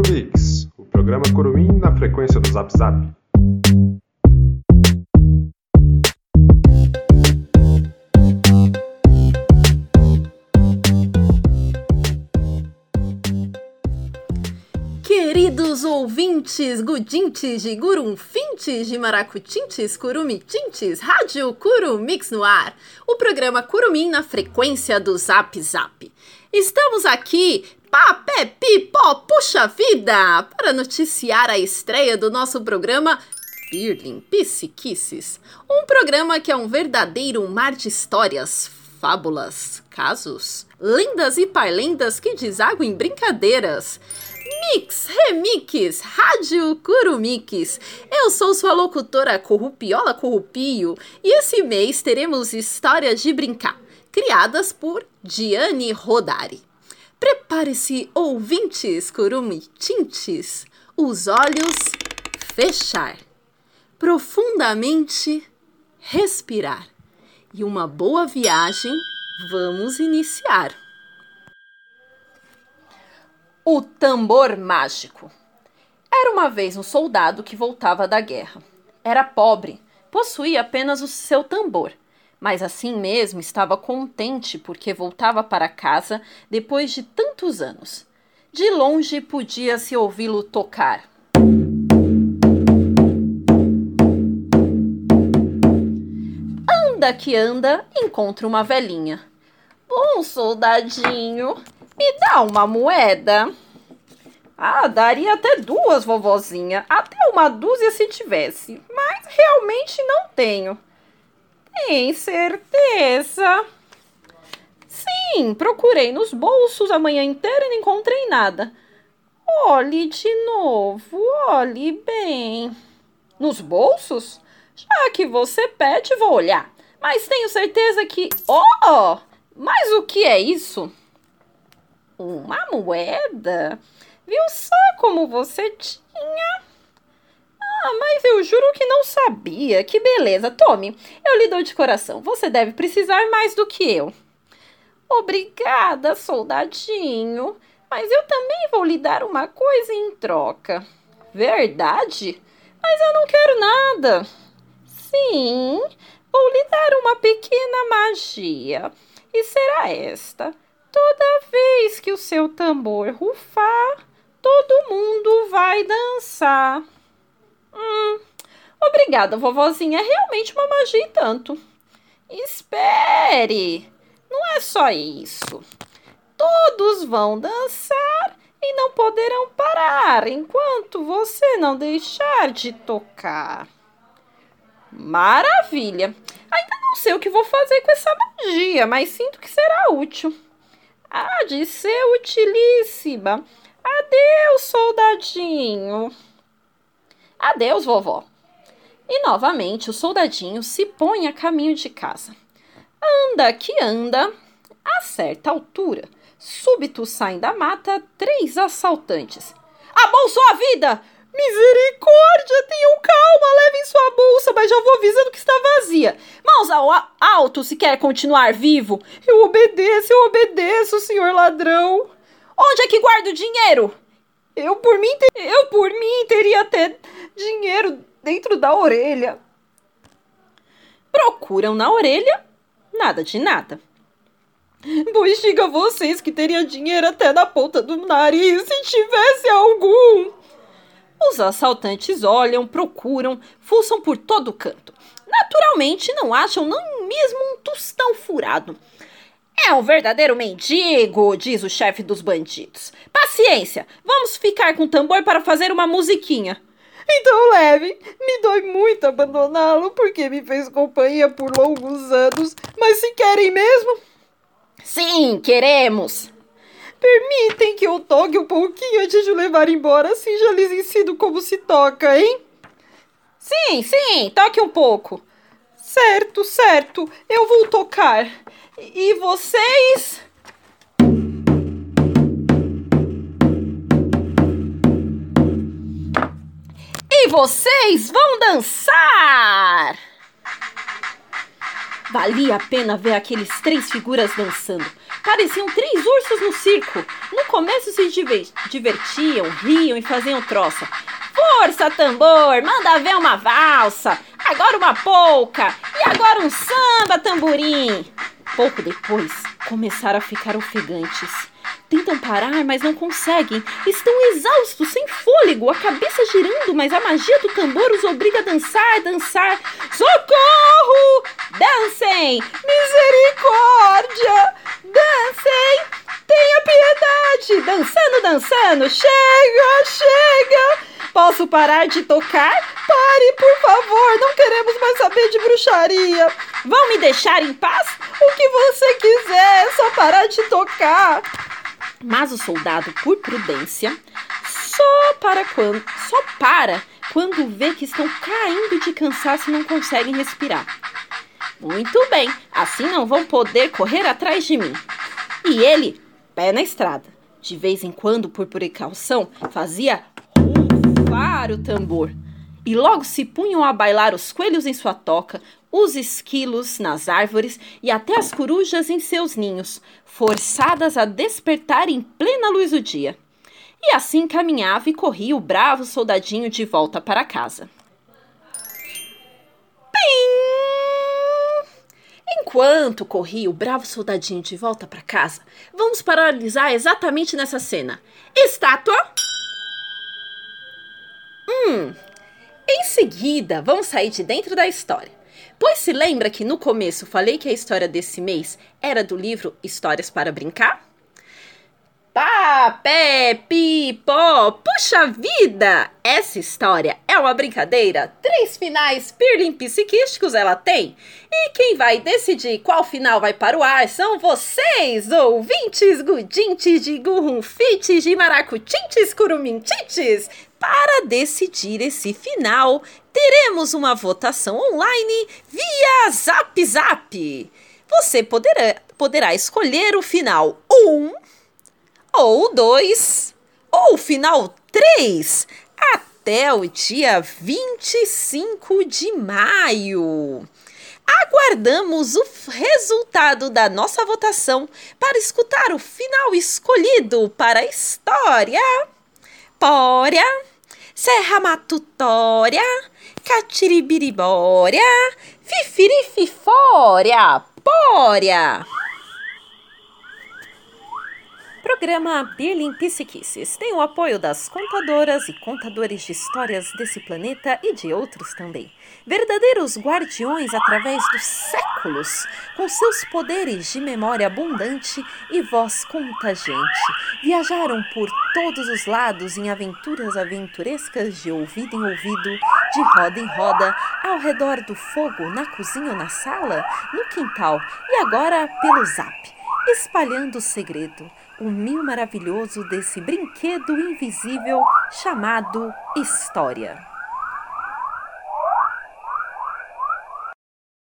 Curumix, o programa Curumim na frequência do Zap Zap. Queridos ouvintes, gudintes de gurunfintes de maracutintes, curumitintes, rádio Curumix no ar, o programa Curumim na frequência do Zap Zap. Estamos aqui Papé Pipó Puxa Vida! Para noticiar a estreia do nosso programa Birling Psiquices. Um programa que é um verdadeiro mar de histórias, fábulas, casos, lendas e parlendas que desaguam em brincadeiras. Mix, remix, rádio Curumix. Eu sou sua locutora Corrupiola Corrupio e esse mês teremos histórias de brincar, criadas por Diane Rodari. Prepare-se, ouvintes curumitintes, os olhos fechar, profundamente respirar e uma boa viagem vamos iniciar. O tambor mágico. Era uma vez um soldado que voltava da guerra. Era pobre, possuía apenas o seu tambor mas assim mesmo estava contente porque voltava para casa depois de tantos anos. De longe podia-se ouvi-lo tocar. Anda que anda, encontra uma velhinha. Bom soldadinho, me dá uma moeda. Ah, daria até duas, vovozinha. Até uma dúzia se tivesse. Mas realmente não tenho. Tem certeza? Sim, procurei nos bolsos a manhã inteira e não encontrei nada. Olhe de novo, olhe bem. Nos bolsos? Já que você pede, vou olhar. Mas tenho certeza que. Oh! Mas o que é isso? Uma moeda? Viu só como você tinha? Ah, mas eu juro que não sabia. Que beleza. Tome, eu lhe dou de coração. Você deve precisar mais do que eu. Obrigada, soldadinho. Mas eu também vou lhe dar uma coisa em troca. Verdade? Mas eu não quero nada. Sim, vou lhe dar uma pequena magia. E será esta: toda vez que o seu tambor rufar, todo mundo vai dançar. Obrigada, vovozinha. É realmente uma magia e tanto. Espere! Não é só isso. Todos vão dançar e não poderão parar enquanto você não deixar de tocar. Maravilha! Ainda não sei o que vou fazer com essa magia, mas sinto que será útil. Há de ser utilíssima. Adeus, soldadinho. Adeus, vovó. E novamente o soldadinho se põe a caminho de casa. Anda que anda. A certa altura, súbito saem da mata três assaltantes. A bolsa a vida! Misericórdia, tenham calma, levem sua bolsa, mas já vou avisando que está vazia. Mãos ao alto se quer continuar vivo. Eu obedeço, eu obedeço, senhor ladrão. Onde é que guarda o dinheiro? Eu por mim, eu por mim teria até dinheiro dentro da orelha. Procuram na orelha, nada de nada. Pois diga vocês que teria dinheiro até na ponta do nariz se tivesse algum. Os assaltantes olham, procuram, fuçam por todo canto. Naturalmente não acham nem mesmo um tostão furado. É um verdadeiro mendigo, diz o chefe dos bandidos. Paciência, vamos ficar com o tambor para fazer uma musiquinha. Então leve, me dói muito abandoná-lo porque me fez companhia por longos anos, mas se querem mesmo? Sim, queremos. Permitem que eu toque um pouquinho antes de o levar embora, assim já lhes ensino como se toca, hein? Sim, sim, toque um pouco. Certo, certo, eu vou tocar. E vocês? Vocês vão dançar! Valia a pena ver aqueles três figuras dançando. Pareciam três ursos no circo. No começo se divertiam, riam e faziam troça. Força, tambor! Manda ver uma valsa! Agora uma polca! E agora um samba, tamborim! Pouco depois, começaram a ficar ofegantes. Tentam parar, mas não conseguem. Estão exaustos, sem fôlego, a cabeça girando, mas a magia do tambor os obriga a dançar, dançar. Socorro! Dancem! Misericórdia! Dancem! Tenha piedade! Dançando, dançando! Chega, chega! Posso parar de tocar? Pare, por favor! Não queremos mais saber de bruxaria! Vão me deixar em paz? O que você quiser, só parar de tocar! Mas o soldado, por prudência, só para quando, só para quando vê que estão caindo de cansaço e não conseguem respirar. Muito bem, assim não vão poder correr atrás de mim. E ele, pé na estrada. De vez em quando, por precaução, fazia rufar o tambor. E logo se punham a bailar os coelhos em sua toca, os esquilos nas árvores e até as corujas em seus ninhos, forçadas a despertar em plena luz do dia. E assim caminhava e corria o bravo soldadinho de volta para casa. Pim! Enquanto corria o bravo soldadinho de volta para casa, vamos paralisar exatamente nessa cena. Estátua. Hum. Em seguida, vamos sair de dentro da história. Pois se lembra que no começo falei que a história desse mês era do livro Histórias para Brincar? Pá, pé, pi, pó, puxa vida! Essa história é uma brincadeira. Três finais pirlim psiquísticos ela tem. E quem vai decidir qual final vai para o ar são vocês, ouvintes gudintes de gurrunfites de maracutintes curumintites. Para decidir esse final, teremos uma votação online via Zap Zap. Você poderá, poderá escolher o final 1 ou 2 ou o final 3 até o dia 25 de maio. Aguardamos o resultado da nossa votação para escutar o final escolhido para a história. Pória Serra Matutória, Catiribiribória, Fifirififória, Pória. Programa Birling Psiquices tem o apoio das contadoras e contadores de histórias desse planeta e de outros também. Verdadeiros guardiões através dos séculos, com seus poderes de memória abundante e voz contagiante. Viajaram por todos os lados em aventuras aventurescas de ouvido em ouvido, de roda em roda, ao redor do fogo, na cozinha ou na sala, no quintal e agora pelo zap, espalhando o segredo o mil maravilhoso desse brinquedo invisível chamado História.